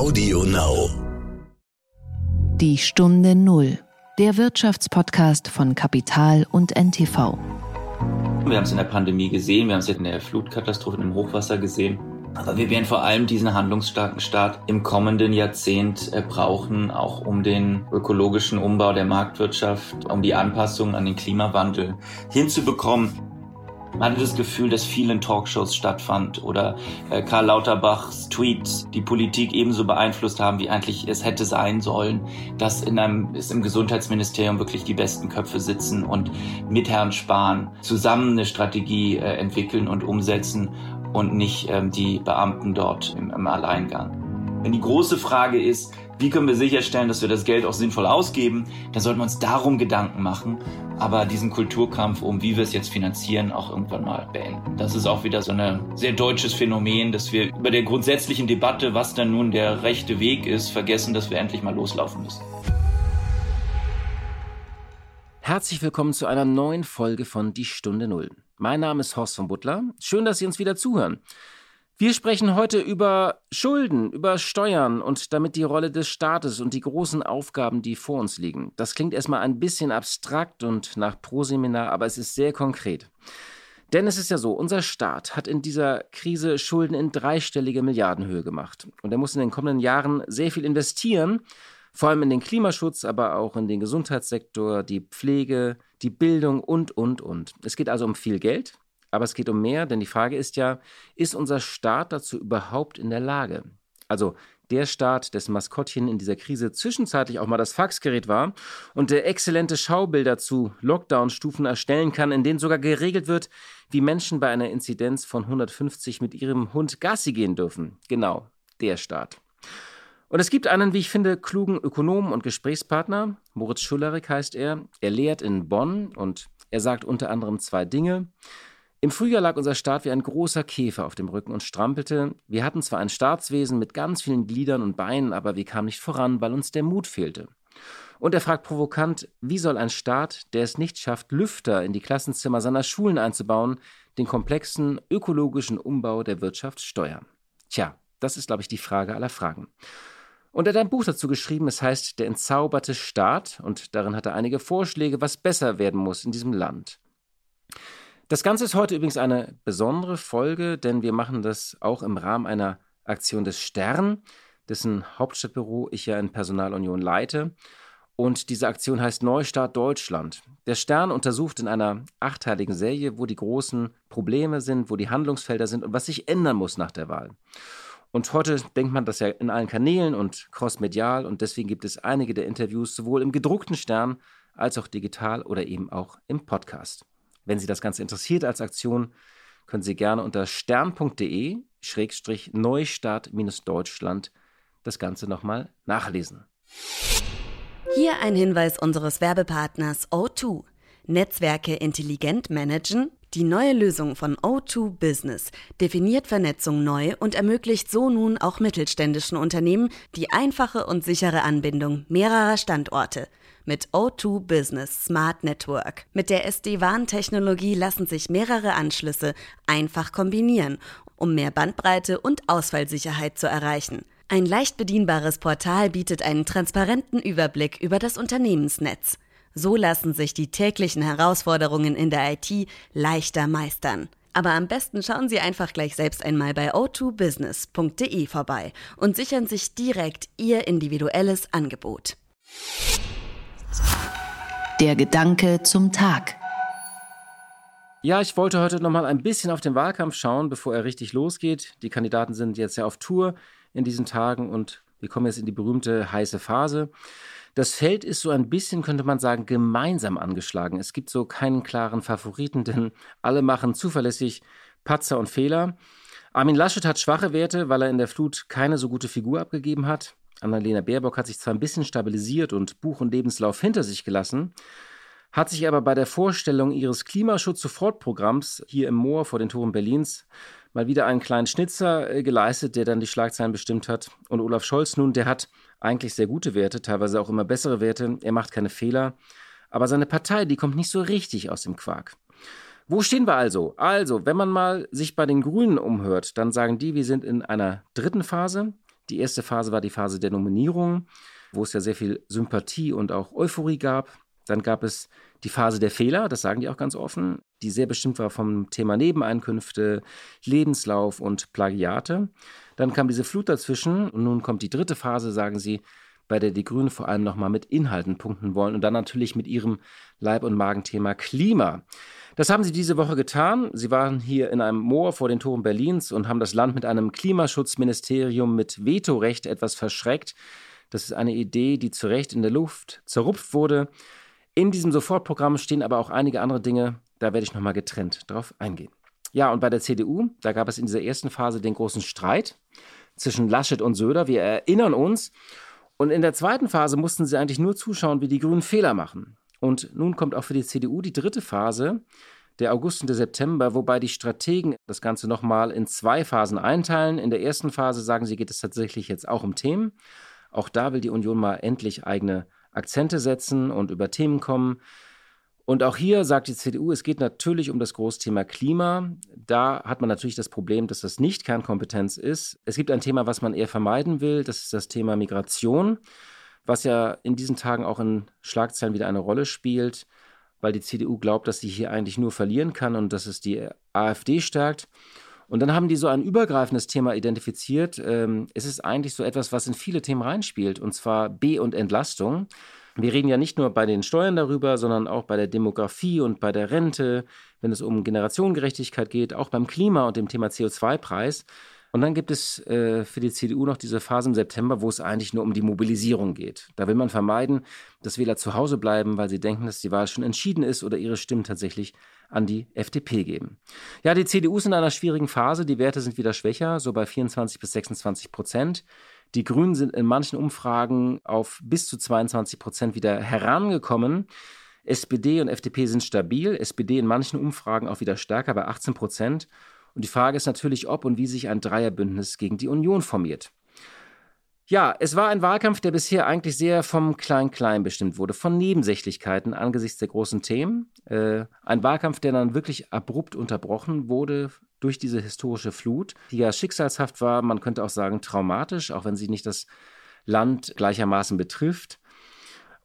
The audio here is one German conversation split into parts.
Audio Now. Die Stunde Null. Der Wirtschaftspodcast von Kapital und NTV. Wir haben es in der Pandemie gesehen, wir haben es jetzt in der Flutkatastrophe, im Hochwasser gesehen. Aber wir werden vor allem diesen handlungsstarken Staat im kommenden Jahrzehnt äh, brauchen, auch um den ökologischen Umbau der Marktwirtschaft, um die Anpassung an den Klimawandel hinzubekommen. Man hatte das Gefühl, dass vielen Talkshows stattfand oder äh, Karl Lauterbachs Tweets die Politik ebenso beeinflusst haben, wie eigentlich es hätte sein sollen, dass in einem, ist im Gesundheitsministerium wirklich die besten Köpfe sitzen und mit Herrn Spahn zusammen eine Strategie äh, entwickeln und umsetzen und nicht ähm, die Beamten dort im, im Alleingang. Wenn die große Frage ist, wie können wir sicherstellen, dass wir das Geld auch sinnvoll ausgeben, dann sollten wir uns darum Gedanken machen, aber diesen Kulturkampf um, wie wir es jetzt finanzieren, auch irgendwann mal beenden. Das ist auch wieder so ein sehr deutsches Phänomen, dass wir über der grundsätzlichen Debatte, was dann nun der rechte Weg ist, vergessen, dass wir endlich mal loslaufen müssen. Herzlich willkommen zu einer neuen Folge von Die Stunde Null. Mein Name ist Horst von Butler. Schön, dass Sie uns wieder zuhören. Wir sprechen heute über Schulden, über Steuern und damit die Rolle des Staates und die großen Aufgaben, die vor uns liegen. Das klingt erstmal ein bisschen abstrakt und nach Proseminar, aber es ist sehr konkret. Denn es ist ja so, unser Staat hat in dieser Krise Schulden in dreistellige Milliardenhöhe gemacht. Und er muss in den kommenden Jahren sehr viel investieren, vor allem in den Klimaschutz, aber auch in den Gesundheitssektor, die Pflege, die Bildung und, und, und. Es geht also um viel Geld, aber es geht um mehr, denn die Frage ist ja, ist unser Staat dazu überhaupt in der Lage? Also der Staat, dessen Maskottchen in dieser Krise zwischenzeitlich auch mal das Faxgerät war und der exzellente Schaubilder zu Lockdown-Stufen erstellen kann, in denen sogar geregelt wird, wie Menschen bei einer Inzidenz von 150 mit ihrem Hund Gassi gehen dürfen. Genau, der Staat. Und es gibt einen, wie ich finde, klugen Ökonomen und Gesprächspartner. Moritz Schullerik heißt er. Er lehrt in Bonn und er sagt unter anderem zwei Dinge. Im Frühjahr lag unser Staat wie ein großer Käfer auf dem Rücken und strampelte. Wir hatten zwar ein Staatswesen mit ganz vielen Gliedern und Beinen, aber wir kamen nicht voran, weil uns der Mut fehlte. Und er fragt provokant, wie soll ein Staat, der es nicht schafft, Lüfter in die Klassenzimmer seiner Schulen einzubauen, den komplexen ökologischen Umbau der Wirtschaft steuern? Tja, das ist, glaube ich, die Frage aller Fragen. Und er hat ein Buch dazu geschrieben, es heißt Der entzauberte Staat, und darin hat er einige Vorschläge, was besser werden muss in diesem Land. Das Ganze ist heute übrigens eine besondere Folge, denn wir machen das auch im Rahmen einer Aktion des Stern, dessen Hauptstadtbüro ich ja in Personalunion leite. Und diese Aktion heißt Neustart Deutschland. Der Stern untersucht in einer achteiligen Serie, wo die großen Probleme sind, wo die Handlungsfelder sind und was sich ändern muss nach der Wahl. Und heute denkt man das ja in allen Kanälen und crossmedial und deswegen gibt es einige der Interviews sowohl im gedruckten Stern als auch digital oder eben auch im Podcast. Wenn Sie das Ganze interessiert als Aktion, können Sie gerne unter stern.de-neustart-deutschland das Ganze nochmal nachlesen. Hier ein Hinweis unseres Werbepartners O2. Netzwerke intelligent managen? Die neue Lösung von O2 Business definiert Vernetzung neu und ermöglicht so nun auch mittelständischen Unternehmen die einfache und sichere Anbindung mehrerer Standorte – mit O2 Business Smart Network. Mit der SD-WAN-Technologie lassen sich mehrere Anschlüsse einfach kombinieren, um mehr Bandbreite und Ausfallsicherheit zu erreichen. Ein leicht bedienbares Portal bietet einen transparenten Überblick über das Unternehmensnetz. So lassen sich die täglichen Herausforderungen in der IT leichter meistern. Aber am besten schauen Sie einfach gleich selbst einmal bei o2business.de vorbei und sichern sich direkt Ihr individuelles Angebot. Der Gedanke zum Tag. Ja, ich wollte heute noch mal ein bisschen auf den Wahlkampf schauen, bevor er richtig losgeht. Die Kandidaten sind jetzt ja auf Tour in diesen Tagen und wir kommen jetzt in die berühmte heiße Phase. Das Feld ist so ein bisschen, könnte man sagen, gemeinsam angeschlagen. Es gibt so keinen klaren Favoriten, denn alle machen zuverlässig Patzer und Fehler. Armin Laschet hat schwache Werte, weil er in der Flut keine so gute Figur abgegeben hat. Annalena Baerbock hat sich zwar ein bisschen stabilisiert und Buch und Lebenslauf hinter sich gelassen, hat sich aber bei der Vorstellung ihres Klimaschutz-Sofortprogramms hier im Moor vor den Toren Berlins mal wieder einen kleinen Schnitzer äh, geleistet, der dann die Schlagzeilen bestimmt hat. Und Olaf Scholz nun, der hat eigentlich sehr gute Werte, teilweise auch immer bessere Werte. Er macht keine Fehler. Aber seine Partei, die kommt nicht so richtig aus dem Quark. Wo stehen wir also? Also, wenn man mal sich bei den Grünen umhört, dann sagen die, wir sind in einer dritten Phase. Die erste Phase war die Phase der Nominierung, wo es ja sehr viel Sympathie und auch Euphorie gab. Dann gab es die Phase der Fehler, das sagen die auch ganz offen, die sehr bestimmt war vom Thema Nebeneinkünfte, Lebenslauf und Plagiate. Dann kam diese Flut dazwischen und nun kommt die dritte Phase, sagen sie, bei der die Grünen vor allem nochmal mit Inhalten punkten wollen und dann natürlich mit ihrem Leib- und Magenthema Klima. Das haben sie diese Woche getan. Sie waren hier in einem Moor vor den Toren Berlins und haben das Land mit einem Klimaschutzministerium mit Vetorecht etwas verschreckt. Das ist eine Idee, die zu Recht in der Luft zerrupft wurde. In diesem Sofortprogramm stehen aber auch einige andere Dinge, da werde ich nochmal getrennt drauf eingehen. Ja, und bei der CDU, da gab es in dieser ersten Phase den großen Streit zwischen Laschet und Söder. Wir erinnern uns. Und in der zweiten Phase mussten sie eigentlich nur zuschauen, wie die Grünen Fehler machen. Und nun kommt auch für die CDU die dritte Phase, der August und der September, wobei die Strategen das Ganze nochmal in zwei Phasen einteilen. In der ersten Phase sagen sie, geht es tatsächlich jetzt auch um Themen. Auch da will die Union mal endlich eigene Akzente setzen und über Themen kommen. Und auch hier sagt die CDU, es geht natürlich um das Großthema Klima. Da hat man natürlich das Problem, dass das nicht Kernkompetenz ist. Es gibt ein Thema, was man eher vermeiden will, das ist das Thema Migration, was ja in diesen Tagen auch in Schlagzeilen wieder eine Rolle spielt, weil die CDU glaubt, dass sie hier eigentlich nur verlieren kann und dass es die AfD stärkt. Und dann haben die so ein übergreifendes Thema identifiziert. Ähm, es ist eigentlich so etwas, was in viele Themen reinspielt, und zwar B- und Entlastung. Wir reden ja nicht nur bei den Steuern darüber, sondern auch bei der Demografie und bei der Rente, wenn es um Generationengerechtigkeit geht, auch beim Klima und dem Thema CO2-Preis. Und dann gibt es äh, für die CDU noch diese Phase im September, wo es eigentlich nur um die Mobilisierung geht. Da will man vermeiden, dass Wähler zu Hause bleiben, weil sie denken, dass die Wahl schon entschieden ist oder ihre Stimmen tatsächlich an die FDP geben. Ja, die CDU ist in einer schwierigen Phase. Die Werte sind wieder schwächer, so bei 24 bis 26 Prozent. Die Grünen sind in manchen Umfragen auf bis zu 22 Prozent wieder herangekommen. SPD und FDP sind stabil, SPD in manchen Umfragen auch wieder stärker bei 18 Prozent. Und die Frage ist natürlich, ob und wie sich ein Dreierbündnis gegen die Union formiert. Ja, es war ein Wahlkampf, der bisher eigentlich sehr vom Klein-Klein bestimmt wurde, von Nebensächlichkeiten angesichts der großen Themen. Äh, ein Wahlkampf, der dann wirklich abrupt unterbrochen wurde durch diese historische Flut, die ja schicksalshaft war, man könnte auch sagen traumatisch, auch wenn sie nicht das Land gleichermaßen betrifft.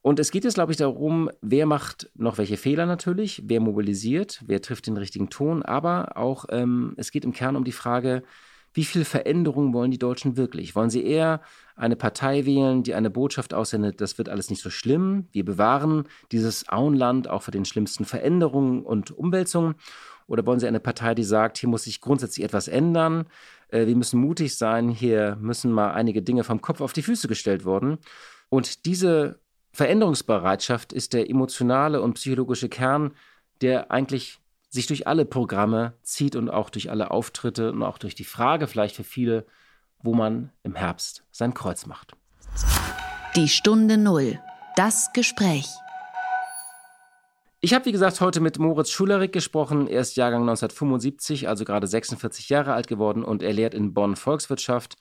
Und es geht jetzt, glaube ich, darum, wer macht noch welche Fehler natürlich, wer mobilisiert, wer trifft den richtigen Ton, aber auch ähm, es geht im Kern um die Frage, wie viel Veränderung wollen die Deutschen wirklich? Wollen sie eher eine Partei wählen, die eine Botschaft aussendet, das wird alles nicht so schlimm, wir bewahren dieses Auenland auch für den schlimmsten Veränderungen und Umwälzungen? Oder wollen sie eine Partei, die sagt, hier muss sich grundsätzlich etwas ändern, äh, wir müssen mutig sein, hier müssen mal einige Dinge vom Kopf auf die Füße gestellt worden? Und diese Veränderungsbereitschaft ist der emotionale und psychologische Kern, der eigentlich sich durch alle Programme zieht und auch durch alle Auftritte und auch durch die Frage vielleicht für viele, wo man im Herbst sein Kreuz macht. Die Stunde Null. Das Gespräch. Ich habe, wie gesagt, heute mit Moritz Schulerik gesprochen. Er ist Jahrgang 1975, also gerade 46 Jahre alt geworden und er lehrt in Bonn Volkswirtschaft.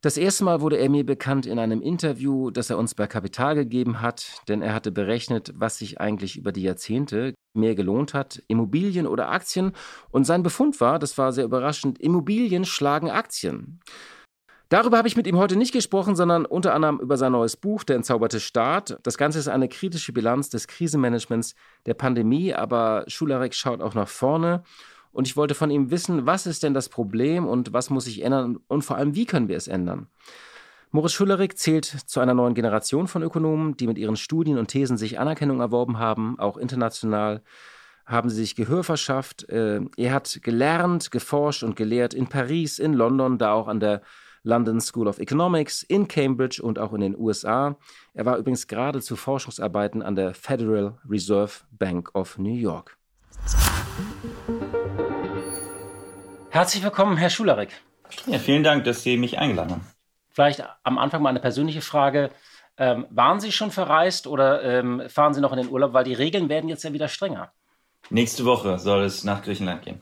Das erste Mal wurde er mir bekannt in einem Interview, das er uns bei Kapital gegeben hat, denn er hatte berechnet, was sich eigentlich über die Jahrzehnte mehr gelohnt hat, Immobilien oder Aktien. Und sein Befund war, das war sehr überraschend, Immobilien schlagen Aktien. Darüber habe ich mit ihm heute nicht gesprochen, sondern unter anderem über sein neues Buch, Der entzauberte Staat. Das Ganze ist eine kritische Bilanz des Krisenmanagements der Pandemie, aber Schularek schaut auch nach vorne und ich wollte von ihm wissen, was ist denn das Problem und was muss sich ändern und vor allem, wie können wir es ändern? Moritz Schullerik zählt zu einer neuen Generation von Ökonomen, die mit ihren Studien und Thesen sich Anerkennung erworben haben, auch international haben sie sich Gehör verschafft. Äh, er hat gelernt, geforscht und gelehrt in Paris, in London, da auch an der London School of Economics, in Cambridge und auch in den USA. Er war übrigens gerade zu Forschungsarbeiten an der Federal Reserve Bank of New York. Herzlich willkommen, Herr Schularek. Ja, vielen Dank, dass Sie mich eingeladen haben. Vielleicht am Anfang mal eine persönliche Frage. Ähm, waren Sie schon verreist oder ähm, fahren Sie noch in den Urlaub? Weil die Regeln werden jetzt ja wieder strenger. Nächste Woche soll es nach Griechenland gehen.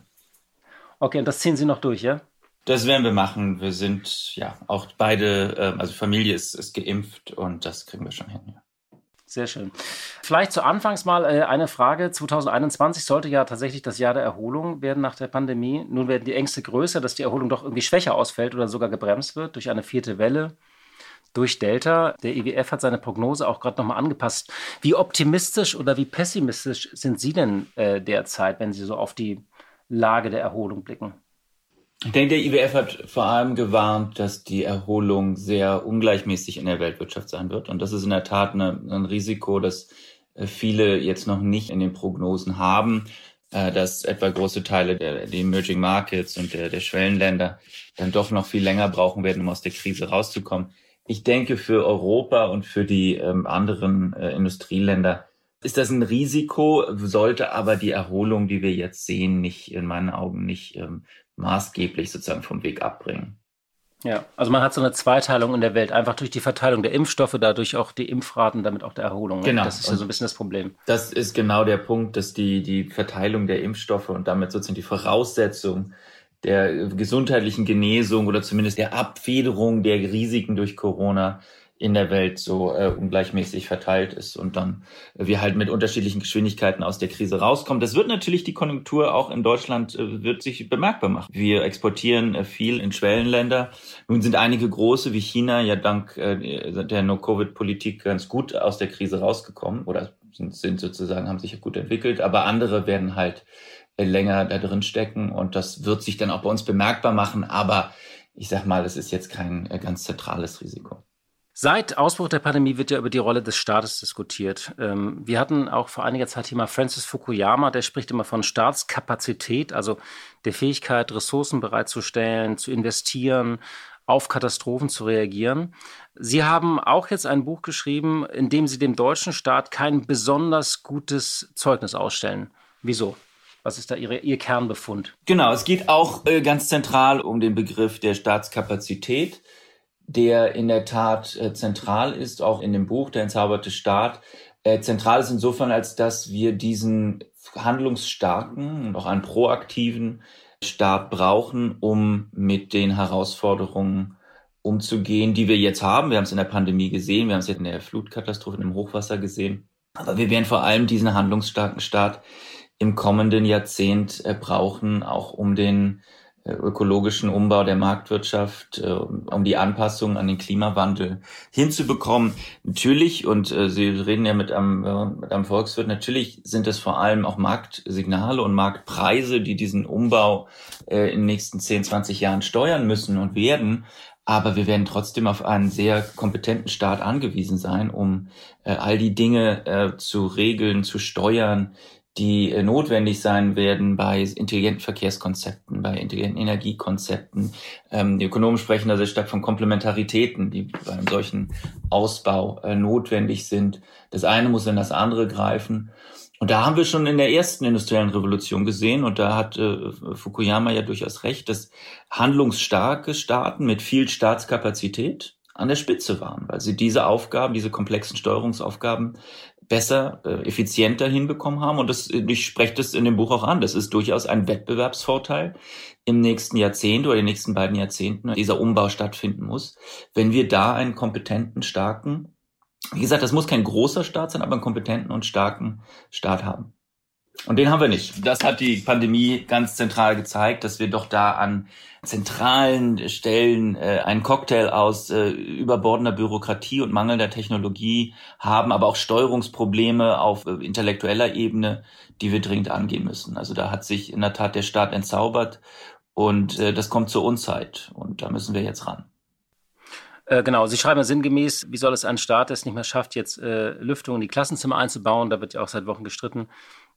Okay, und das ziehen Sie noch durch, ja? Das werden wir machen. Wir sind ja auch beide, äh, also Familie ist, ist geimpft und das kriegen wir schon hin. Ja. Sehr schön. Vielleicht zu Anfangs mal äh, eine Frage. 2021 sollte ja tatsächlich das Jahr der Erholung werden nach der Pandemie. Nun werden die Ängste größer, dass die Erholung doch irgendwie schwächer ausfällt oder sogar gebremst wird durch eine vierte Welle, durch Delta. Der IWF hat seine Prognose auch gerade nochmal angepasst. Wie optimistisch oder wie pessimistisch sind Sie denn äh, derzeit, wenn Sie so auf die Lage der Erholung blicken? Ich denke, der IWF hat vor allem gewarnt, dass die Erholung sehr ungleichmäßig in der Weltwirtschaft sein wird. Und das ist in der Tat eine, ein Risiko, das äh, viele jetzt noch nicht in den Prognosen haben, äh, dass etwa große Teile der, der Emerging Markets und der, der Schwellenländer dann doch noch viel länger brauchen werden, um aus der Krise rauszukommen. Ich denke, für Europa und für die ähm, anderen äh, Industrieländer ist das ein Risiko, sollte aber die Erholung, die wir jetzt sehen, nicht in meinen Augen nicht ähm, maßgeblich sozusagen vom Weg abbringen. Ja, also man hat so eine Zweiteilung in der Welt, einfach durch die Verteilung der Impfstoffe, dadurch auch die Impfraten, damit auch der Erholung. Genau. Das ist ja so ein bisschen das Problem. Das ist genau der Punkt, dass die, die Verteilung der Impfstoffe und damit sozusagen die Voraussetzung der gesundheitlichen Genesung oder zumindest der Abfederung der Risiken durch Corona in der Welt so äh, ungleichmäßig verteilt ist und dann äh, wir halt mit unterschiedlichen Geschwindigkeiten aus der Krise rauskommen. Das wird natürlich die Konjunktur auch in Deutschland äh, wird sich bemerkbar machen. Wir exportieren äh, viel in Schwellenländer. Nun sind einige große wie China ja dank äh, der No-Covid-Politik ganz gut aus der Krise rausgekommen oder sind, sind sozusagen haben sich gut entwickelt, aber andere werden halt äh, länger da drin stecken und das wird sich dann auch bei uns bemerkbar machen. Aber ich sag mal, es ist jetzt kein äh, ganz zentrales Risiko. Seit Ausbruch der Pandemie wird ja über die Rolle des Staates diskutiert. Ähm, wir hatten auch vor einiger Zeit hier mal Francis Fukuyama, der spricht immer von Staatskapazität, also der Fähigkeit, Ressourcen bereitzustellen, zu investieren, auf Katastrophen zu reagieren. Sie haben auch jetzt ein Buch geschrieben, in dem Sie dem deutschen Staat kein besonders gutes Zeugnis ausstellen. Wieso? Was ist da Ihre, Ihr Kernbefund? Genau, es geht auch äh, ganz zentral um den Begriff der Staatskapazität der in der Tat äh, zentral ist, auch in dem Buch Der entzauberte Staat. Äh, zentral ist insofern, als dass wir diesen handlungsstarken und auch einen proaktiven Staat brauchen, um mit den Herausforderungen umzugehen, die wir jetzt haben. Wir haben es in der Pandemie gesehen, wir haben es jetzt in der Flutkatastrophe, im Hochwasser gesehen. Aber wir werden vor allem diesen handlungsstarken Staat im kommenden Jahrzehnt äh, brauchen, auch um den ökologischen Umbau der Marktwirtschaft, äh, um die Anpassung an den Klimawandel hinzubekommen. Natürlich, und äh, Sie reden ja mit einem, mit einem Volkswirt, natürlich sind es vor allem auch Marktsignale und Marktpreise, die diesen Umbau in den nächsten 10, 20 Jahren steuern müssen und werden. Aber wir werden trotzdem auf einen sehr kompetenten Staat angewiesen sein, um all die Dinge zu regeln, zu steuern, die äh, notwendig sein werden bei intelligenten Verkehrskonzepten, bei intelligenten Energiekonzepten. Ähm, die Ökonomen sprechen da sehr stark von Komplementaritäten, die bei einem solchen Ausbau äh, notwendig sind. Das eine muss in das andere greifen. Und da haben wir schon in der ersten industriellen Revolution gesehen, und da hat äh, Fukuyama ja durchaus recht, dass handlungsstarke Staaten mit viel Staatskapazität an der Spitze waren, weil sie diese Aufgaben, diese komplexen Steuerungsaufgaben besser, äh, effizienter hinbekommen haben. Und das, ich spreche das in dem Buch auch an. Das ist durchaus ein Wettbewerbsvorteil im nächsten Jahrzehnt oder den nächsten beiden Jahrzehnten, dieser Umbau stattfinden muss, wenn wir da einen kompetenten, starken, wie gesagt, das muss kein großer Staat sein, aber einen kompetenten und starken Staat haben. Und den haben wir nicht. Das hat die Pandemie ganz zentral gezeigt, dass wir doch da an zentralen Stellen äh, einen Cocktail aus äh, überbordender Bürokratie und mangelnder Technologie haben, aber auch Steuerungsprobleme auf äh, intellektueller Ebene, die wir dringend angehen müssen. Also da hat sich in der Tat der Staat entzaubert und äh, das kommt zur Unzeit und da müssen wir jetzt ran. Äh, genau, Sie schreiben ja sinngemäß, wie soll es ein Staat, der es nicht mehr schafft, jetzt äh, Lüftung in die Klassenzimmer einzubauen, da wird ja auch seit Wochen gestritten,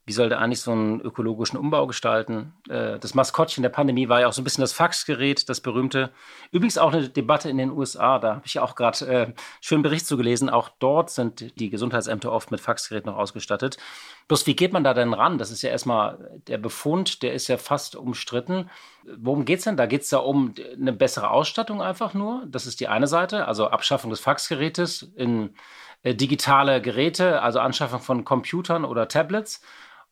wie soll der eigentlich so einen ökologischen Umbau gestalten? Äh, das Maskottchen der Pandemie war ja auch so ein bisschen das Faxgerät, das berühmte. Übrigens auch eine Debatte in den USA, da habe ich ja auch gerade äh, schönen Bericht zu gelesen. Auch dort sind die Gesundheitsämter oft mit Faxgeräten noch ausgestattet. Bloß wie geht man da denn ran? Das ist ja erstmal der Befund, der ist ja fast umstritten. Worum geht es denn? Da geht es da um eine bessere Ausstattung einfach nur. Das ist die eine Seite, also Abschaffung des Faxgerätes in äh, digitale Geräte, also Anschaffung von Computern oder Tablets.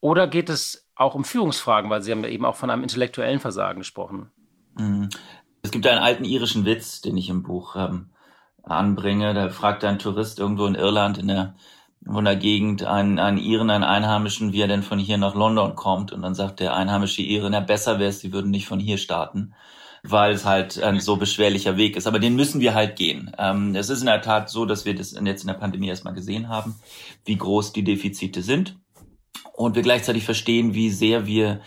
Oder geht es auch um Führungsfragen, weil Sie haben ja eben auch von einem intellektuellen Versagen gesprochen? Mhm. Es gibt einen alten irischen Witz, den ich im Buch ähm, anbringe. Da fragt ein Tourist irgendwo in Irland in der von der Gegend einen, einen Iren, einen Einheimischen, wie er denn von hier nach London kommt. Und dann sagt der einheimische Iren, na besser wäre es, sie würden nicht von hier starten, weil es halt ein so beschwerlicher Weg ist. Aber den müssen wir halt gehen. Ähm, es ist in der Tat so, dass wir das jetzt in der Pandemie erstmal gesehen haben, wie groß die Defizite sind. Und wir gleichzeitig verstehen, wie sehr wir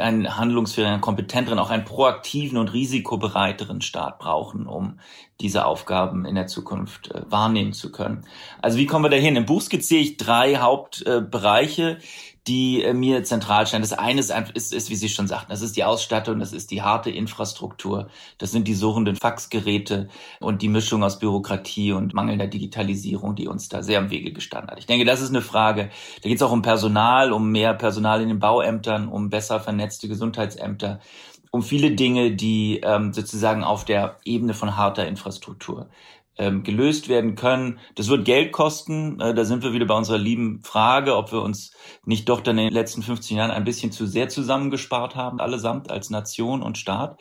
einen handlungsfähigen, einen kompetenteren, auch einen proaktiven und risikobereiteren Staat brauchen, um diese Aufgaben in der Zukunft äh, wahrnehmen zu können. Also wie kommen wir dahin? Im Buch skizziere ich drei Hauptbereiche, äh, die äh, mir zentral scheinen. Das eine ist, ist, ist, wie Sie schon sagten, das ist die Ausstattung, das ist die harte Infrastruktur, das sind die suchenden Faxgeräte und die Mischung aus Bürokratie und mangelnder Digitalisierung, die uns da sehr am Wege gestanden hat. Ich denke, das ist eine Frage. Da geht es auch um Personal, um mehr Personal in den Bauämtern, um besser vernetzte Gesundheitsämter um viele Dinge, die ähm, sozusagen auf der Ebene von harter Infrastruktur ähm, gelöst werden können. Das wird Geld kosten. Äh, da sind wir wieder bei unserer lieben Frage, ob wir uns nicht doch dann in den letzten 15 Jahren ein bisschen zu sehr zusammengespart haben, allesamt als Nation und Staat.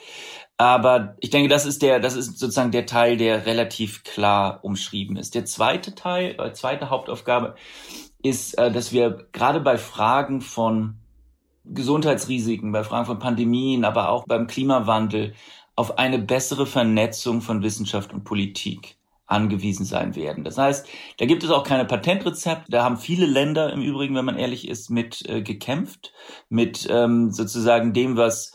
Aber ich denke, das ist der, das ist sozusagen der Teil, der relativ klar umschrieben ist. Der zweite Teil, äh, zweite Hauptaufgabe ist, äh, dass wir gerade bei Fragen von Gesundheitsrisiken, bei Fragen von Pandemien, aber auch beim Klimawandel auf eine bessere Vernetzung von Wissenschaft und Politik angewiesen sein werden. Das heißt, da gibt es auch keine Patentrezepte. Da haben viele Länder im Übrigen, wenn man ehrlich ist, mit äh, gekämpft, mit ähm, sozusagen dem, was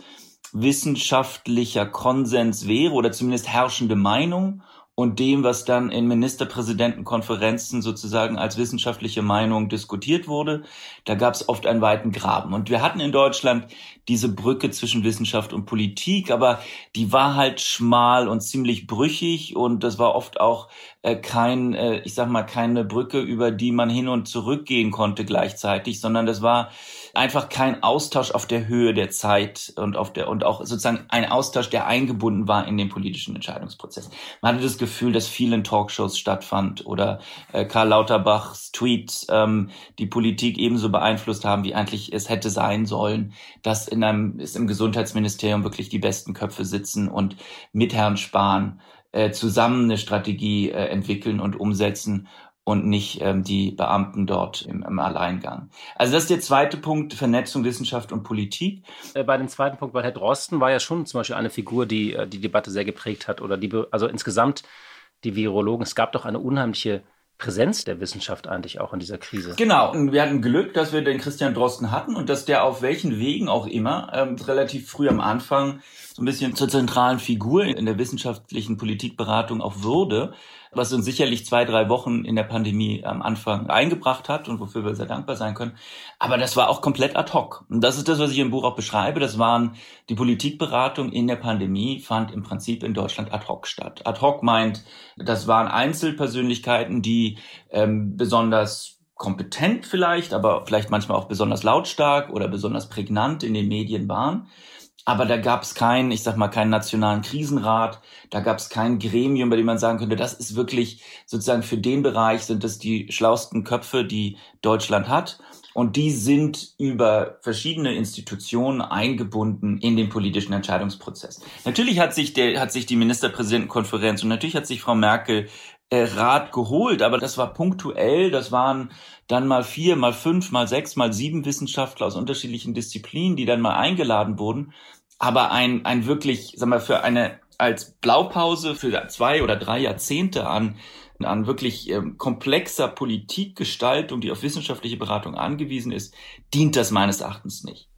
wissenschaftlicher Konsens wäre oder zumindest herrschende Meinung und dem, was dann in Ministerpräsidentenkonferenzen sozusagen als wissenschaftliche Meinung diskutiert wurde. Da gab es oft einen weiten Graben. Und wir hatten in Deutschland diese Brücke zwischen Wissenschaft und Politik, aber die war halt schmal und ziemlich brüchig und das war oft auch äh, kein, äh, ich sag mal, keine Brücke, über die man hin und zurück gehen konnte gleichzeitig, sondern das war einfach kein Austausch auf der Höhe der Zeit und auf der und auch sozusagen ein Austausch, der eingebunden war in den politischen Entscheidungsprozess. Man hatte das Gefühl, dass viel in Talkshows stattfand oder äh, Karl Lauterbachs Tweets ähm, die Politik ebenso beeinflusst haben, wie eigentlich es hätte sein sollen, dass in einem ist im Gesundheitsministerium wirklich die besten Köpfe sitzen und mit Herrn Spahn äh, zusammen eine Strategie äh, entwickeln und umsetzen und nicht ähm, die Beamten dort im, im Alleingang. Also das ist der zweite Punkt, Vernetzung Wissenschaft und Politik. Äh, bei dem zweiten Punkt, weil Herr Drosten war ja schon zum Beispiel eine Figur, die äh, die Debatte sehr geprägt hat oder die, also insgesamt die Virologen. Es gab doch eine unheimliche Präsenz der Wissenschaft eigentlich auch in dieser Krise. Genau. Wir hatten Glück, dass wir den Christian Drosten hatten und dass der auf welchen Wegen auch immer ähm, relativ früh am Anfang so ein bisschen zur zentralen Figur in der wissenschaftlichen Politikberatung auch wurde was uns sicherlich zwei, drei Wochen in der Pandemie am Anfang eingebracht hat und wofür wir sehr dankbar sein können. Aber das war auch komplett ad hoc. Und das ist das, was ich im Buch auch beschreibe. Das waren die Politikberatung in der Pandemie fand im Prinzip in Deutschland ad hoc statt. Ad hoc meint, das waren Einzelpersönlichkeiten, die ähm, besonders kompetent vielleicht, aber vielleicht manchmal auch besonders lautstark oder besonders prägnant in den Medien waren. Aber da gab es keinen, ich sag mal, keinen nationalen Krisenrat, da gab es kein Gremium, bei dem man sagen könnte, das ist wirklich sozusagen für den Bereich sind das die schlausten Köpfe, die Deutschland hat. Und die sind über verschiedene Institutionen eingebunden in den politischen Entscheidungsprozess. Natürlich hat sich der, hat sich die Ministerpräsidentenkonferenz und natürlich hat sich Frau Merkel Rat geholt, aber das war punktuell, das waren dann mal vier, mal fünf, mal sechs, mal sieben Wissenschaftler aus unterschiedlichen Disziplinen, die dann mal eingeladen wurden aber ein, ein wirklich, sag mal, für eine als Blaupause für zwei oder drei Jahrzehnte an, an wirklich ähm, komplexer Politikgestaltung, die auf wissenschaftliche Beratung angewiesen ist, dient das meines Erachtens nicht.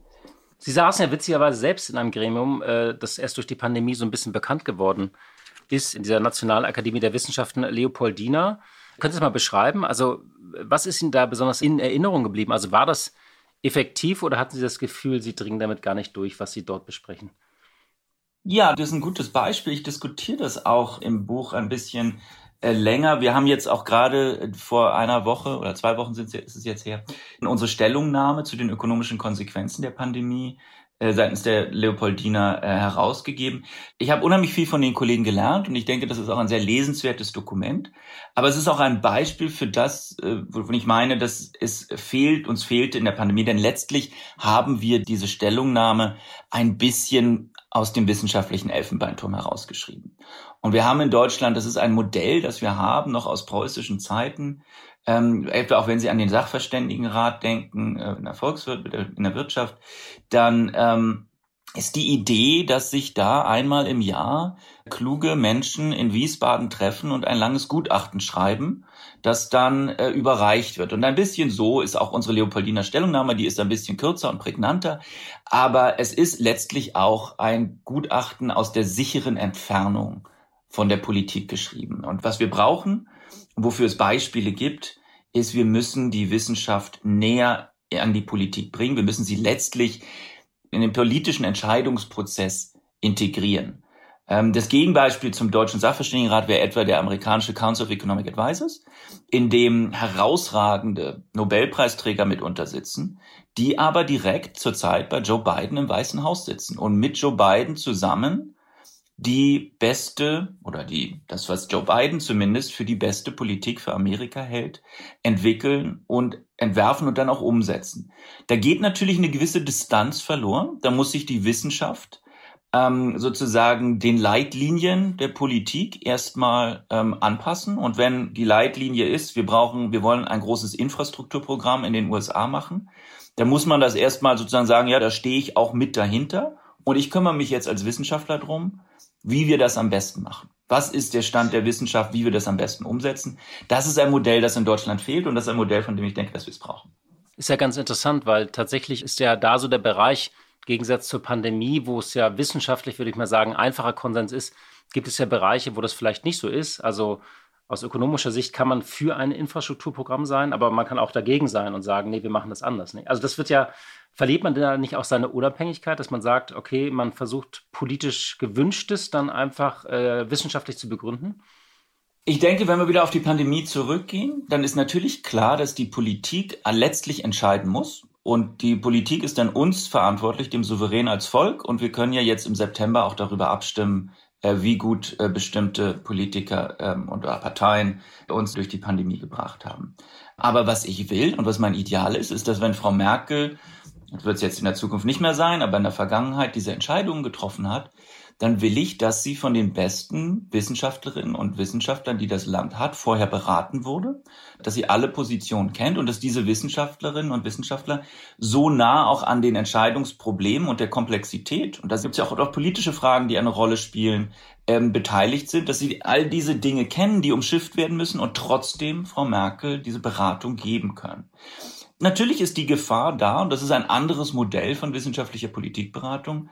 Sie saßen ja witzigerweise selbst in einem Gremium, äh, das erst durch die Pandemie so ein bisschen bekannt geworden ist, in dieser Nationalakademie der Wissenschaften Leopoldina. Können Sie es mal beschreiben? Also, was ist Ihnen da besonders in Erinnerung geblieben? Also, war das effektiv oder hatten Sie das Gefühl, Sie dringen damit gar nicht durch, was Sie dort besprechen? Ja, das ist ein gutes Beispiel. Ich diskutiere das auch im Buch ein bisschen äh, länger. Wir haben jetzt auch gerade äh, vor einer Woche oder zwei Wochen sind, ist es jetzt her, unsere Stellungnahme zu den ökonomischen Konsequenzen der Pandemie seitens der Leopoldina äh, herausgegeben. Ich habe unheimlich viel von den Kollegen gelernt und ich denke, das ist auch ein sehr lesenswertes Dokument. Aber es ist auch ein Beispiel für das, äh, wovon ich meine, dass es fehlt, uns fehlte in der Pandemie, denn letztlich haben wir diese Stellungnahme ein bisschen aus dem wissenschaftlichen Elfenbeinturm herausgeschrieben. Und wir haben in Deutschland, das ist ein Modell, das wir haben, noch aus preußischen Zeiten, ähm, etwa auch wenn Sie an den Sachverständigenrat denken, äh, in der Volkswirtschaft, in der Wirtschaft, dann ähm, ist die Idee, dass sich da einmal im Jahr kluge Menschen in Wiesbaden treffen und ein langes Gutachten schreiben, das dann äh, überreicht wird. Und ein bisschen so ist auch unsere Leopoldiner Stellungnahme, die ist ein bisschen kürzer und prägnanter, aber es ist letztlich auch ein Gutachten aus der sicheren Entfernung von der Politik geschrieben. Und was wir brauchen, wofür es Beispiele gibt, ist, wir müssen die Wissenschaft näher an die Politik bringen. Wir müssen sie letztlich in den politischen Entscheidungsprozess integrieren. Ähm, das Gegenbeispiel zum deutschen Sachverständigenrat wäre etwa der amerikanische Council of Economic Advisors, in dem herausragende Nobelpreisträger mitunter sitzen, die aber direkt zurzeit bei Joe Biden im Weißen Haus sitzen und mit Joe Biden zusammen die beste oder die, das was Joe Biden zumindest für die beste Politik für Amerika hält, entwickeln und entwerfen und dann auch umsetzen. Da geht natürlich eine gewisse Distanz verloren. Da muss sich die Wissenschaft ähm, sozusagen den Leitlinien der Politik erstmal ähm, anpassen. Und wenn die Leitlinie ist, wir brauchen, wir wollen ein großes Infrastrukturprogramm in den USA machen, dann muss man das erstmal sozusagen sagen, ja, da stehe ich auch mit dahinter. Und ich kümmere mich jetzt als Wissenschaftler drum, wie wir das am besten machen. Was ist der Stand der Wissenschaft, wie wir das am besten umsetzen? Das ist ein Modell, das in Deutschland fehlt und das ist ein Modell, von dem ich denke, dass wir es brauchen. Ist ja ganz interessant, weil tatsächlich ist ja da so der Bereich, im Gegensatz zur Pandemie, wo es ja wissenschaftlich, würde ich mal sagen, einfacher Konsens ist, gibt es ja Bereiche, wo das vielleicht nicht so ist. Also aus ökonomischer Sicht kann man für ein Infrastrukturprogramm sein, aber man kann auch dagegen sein und sagen, nee, wir machen das anders. Also das wird ja Verliert man da nicht auch seine Unabhängigkeit, dass man sagt, okay, man versucht politisch gewünschtes dann einfach äh, wissenschaftlich zu begründen? Ich denke, wenn wir wieder auf die Pandemie zurückgehen, dann ist natürlich klar, dass die Politik letztlich entscheiden muss. Und die Politik ist dann uns verantwortlich, dem Souverän als Volk. Und wir können ja jetzt im September auch darüber abstimmen, äh, wie gut äh, bestimmte Politiker ähm, und Parteien uns durch die Pandemie gebracht haben. Aber was ich will und was mein Ideal ist, ist, dass wenn Frau Merkel das wird es jetzt in der Zukunft nicht mehr sein, aber in der Vergangenheit diese Entscheidungen getroffen hat, dann will ich, dass sie von den besten Wissenschaftlerinnen und Wissenschaftlern, die das Land hat, vorher beraten wurde, dass sie alle Positionen kennt und dass diese Wissenschaftlerinnen und Wissenschaftler so nah auch an den Entscheidungsproblemen und der Komplexität, und da gibt es ja auch, auch politische Fragen, die eine Rolle spielen, ähm, beteiligt sind, dass sie all diese Dinge kennen, die umschifft werden müssen und trotzdem Frau Merkel diese Beratung geben können. Natürlich ist die Gefahr da, und das ist ein anderes Modell von wissenschaftlicher Politikberatung.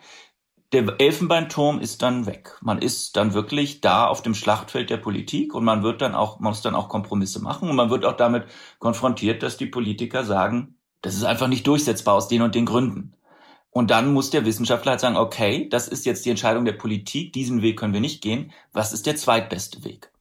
Der Elfenbeinturm ist dann weg. Man ist dann wirklich da auf dem Schlachtfeld der Politik und man wird dann auch, man muss dann auch Kompromisse machen und man wird auch damit konfrontiert, dass die Politiker sagen, das ist einfach nicht durchsetzbar aus den und den Gründen. Und dann muss der Wissenschaftler halt sagen, okay, das ist jetzt die Entscheidung der Politik, diesen Weg können wir nicht gehen. Was ist der zweitbeste Weg?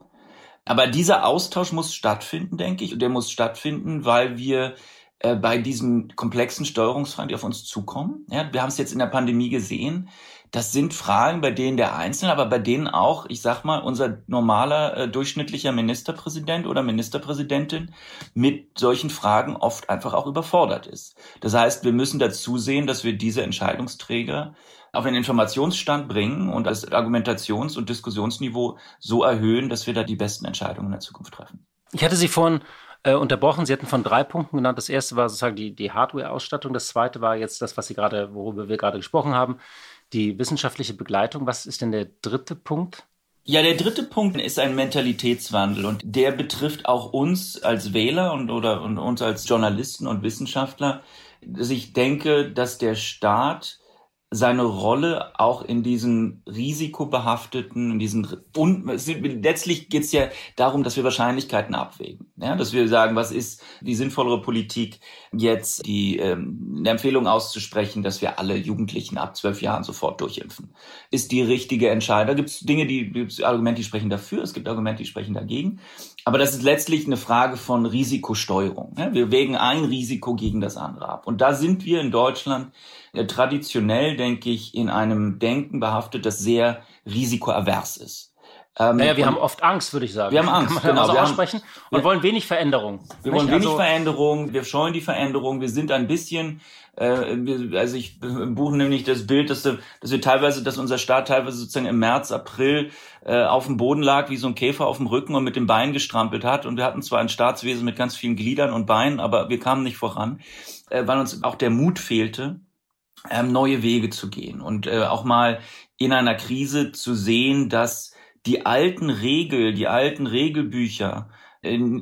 Aber dieser Austausch muss stattfinden, denke ich, und der muss stattfinden, weil wir äh, bei diesen komplexen Steuerungsfragen, die auf uns zukommen. Ja, wir haben es jetzt in der Pandemie gesehen. Das sind Fragen, bei denen der Einzelne, aber bei denen auch, ich sag mal, unser normaler äh, durchschnittlicher Ministerpräsident oder Ministerpräsidentin mit solchen Fragen oft einfach auch überfordert ist. Das heißt, wir müssen dazu sehen, dass wir diese Entscheidungsträger auf einen Informationsstand bringen und das Argumentations- und Diskussionsniveau so erhöhen, dass wir da die besten Entscheidungen in der Zukunft treffen. Ich hatte Sie vorhin äh, unterbrochen. Sie hatten von drei Punkten genannt. Das erste war sozusagen die, die Hardware-Ausstattung. Das zweite war jetzt das, was Sie gerade, worüber wir gerade gesprochen haben, die wissenschaftliche Begleitung. Was ist denn der dritte Punkt? Ja, der dritte Punkt ist ein Mentalitätswandel und der betrifft auch uns als Wähler und oder und uns als Journalisten und Wissenschaftler. Also ich denke, dass der Staat seine Rolle auch in diesen risikobehafteten, in diesen und letztlich geht es ja darum, dass wir Wahrscheinlichkeiten abwägen, ja, dass wir sagen, was ist die sinnvollere Politik, jetzt die ähm, eine Empfehlung auszusprechen, dass wir alle Jugendlichen ab zwölf Jahren sofort durchimpfen, ist die richtige Entscheidung. Da gibt es Dinge, die gibt's Argumente, die sprechen dafür, es gibt Argumente, die sprechen dagegen, aber das ist letztlich eine Frage von Risikosteuerung. Ja. Wir wägen ein Risiko gegen das andere ab und da sind wir in Deutschland äh, traditionell, denke ich, in einem Denken behaftet, das sehr risikoavers ist. Ähm, naja, wir haben oft Angst, würde ich sagen. Wir haben Angst, genau. Also wir aussprechen haben, und wollen wenig Veränderung. Wir wollen wenig also, Veränderung, wir scheuen die Veränderung, wir sind ein bisschen äh, also ich im Buch nämlich das Bild, dass, dass wir teilweise, dass unser Staat teilweise sozusagen im März, April äh, auf dem Boden lag, wie so ein Käfer auf dem Rücken und mit dem Bein gestrampelt hat. Und wir hatten zwar ein Staatswesen mit ganz vielen Gliedern und Beinen, aber wir kamen nicht voran, äh, weil uns auch der Mut fehlte, ähm, neue Wege zu gehen und äh, auch mal in einer Krise zu sehen, dass die alten Regeln, die alten Regelbücher,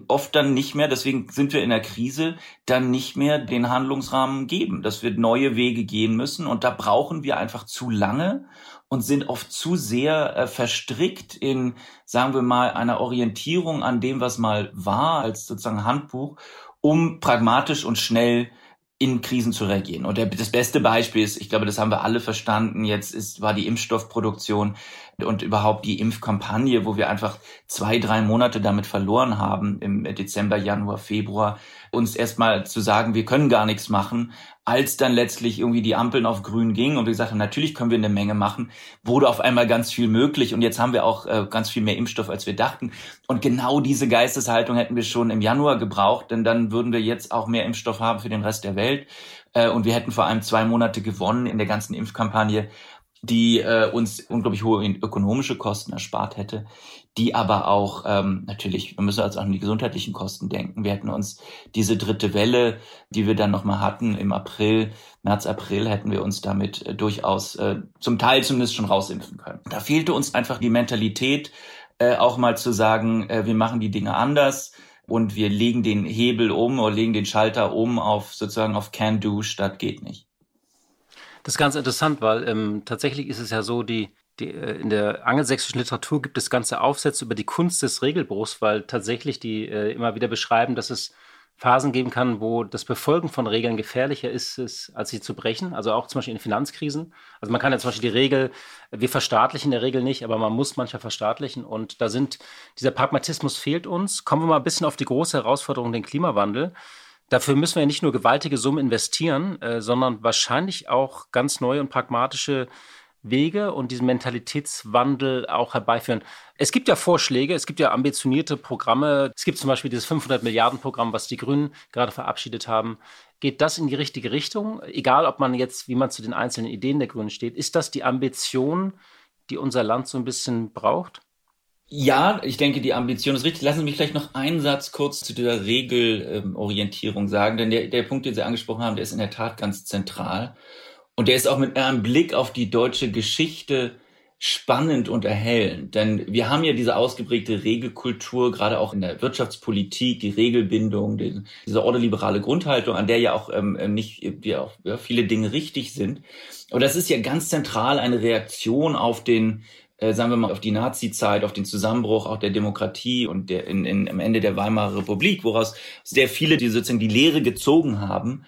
oft dann nicht mehr, deswegen sind wir in der Krise, dann nicht mehr den Handlungsrahmen geben, dass wir neue Wege gehen müssen. Und da brauchen wir einfach zu lange und sind oft zu sehr äh, verstrickt in, sagen wir mal, einer Orientierung an dem, was mal war, als sozusagen Handbuch, um pragmatisch und schnell in Krisen zu reagieren. Und der, das beste Beispiel ist, ich glaube, das haben wir alle verstanden, jetzt ist, war die Impfstoffproduktion und überhaupt die Impfkampagne, wo wir einfach zwei, drei Monate damit verloren haben im Dezember, Januar, Februar, uns erstmal zu sagen, wir können gar nichts machen, als dann letztlich irgendwie die Ampeln auf grün gingen und wir gesagt haben, natürlich können wir eine Menge machen, wurde auf einmal ganz viel möglich und jetzt haben wir auch äh, ganz viel mehr Impfstoff, als wir dachten. Und genau diese Geisteshaltung hätten wir schon im Januar gebraucht, denn dann würden wir jetzt auch mehr Impfstoff haben für den Rest der Welt. Äh, und wir hätten vor allem zwei Monate gewonnen in der ganzen Impfkampagne die äh, uns unglaublich hohe ökonomische Kosten erspart hätte, die aber auch ähm, natürlich, wir müssen also an die gesundheitlichen Kosten denken. Wir hätten uns diese dritte Welle, die wir dann nochmal hatten im April, März, April, hätten wir uns damit äh, durchaus äh, zum Teil zumindest schon rausimpfen können. Da fehlte uns einfach die Mentalität, äh, auch mal zu sagen, äh, wir machen die Dinge anders und wir legen den Hebel um oder legen den Schalter um auf sozusagen auf Can Do statt geht nicht. Das ist ganz interessant, weil ähm, tatsächlich ist es ja so, die, die, äh, in der angelsächsischen Literatur gibt es ganze Aufsätze über die Kunst des Regelbruchs, weil tatsächlich die äh, immer wieder beschreiben, dass es Phasen geben kann, wo das Befolgen von Regeln gefährlicher ist, ist, als sie zu brechen. Also auch zum Beispiel in Finanzkrisen. Also man kann ja zum Beispiel die Regel, wir verstaatlichen der Regel nicht, aber man muss manchmal verstaatlichen. Und da sind, dieser Pragmatismus fehlt uns. Kommen wir mal ein bisschen auf die große Herausforderung, den Klimawandel. Dafür müssen wir nicht nur gewaltige Summen investieren, äh, sondern wahrscheinlich auch ganz neue und pragmatische Wege und diesen Mentalitätswandel auch herbeiführen. Es gibt ja Vorschläge, es gibt ja ambitionierte Programme. Es gibt zum Beispiel dieses 500 Milliarden Programm, was die Grünen gerade verabschiedet haben. Geht das in die richtige Richtung? Egal, ob man jetzt, wie man zu den einzelnen Ideen der Grünen steht, ist das die Ambition, die unser Land so ein bisschen braucht? Ja, ich denke, die Ambition ist richtig. Lassen Sie mich vielleicht noch einen Satz kurz zu dieser Regelorientierung sagen, denn der, der Punkt, den Sie angesprochen haben, der ist in der Tat ganz zentral. Und der ist auch mit einem Blick auf die deutsche Geschichte spannend und erhellend. Denn wir haben ja diese ausgeprägte Regelkultur, gerade auch in der Wirtschaftspolitik, die Regelbindung, die, diese ordoliberale Grundhaltung, an der ja auch ähm, nicht ja, auch, ja, viele Dinge richtig sind. Aber das ist ja ganz zentral eine Reaktion auf den sagen wir mal, auf die Nazi-Zeit, auf den Zusammenbruch auch der Demokratie und der, in, in, am Ende der Weimarer Republik, woraus sehr viele, die sozusagen die Lehre gezogen haben,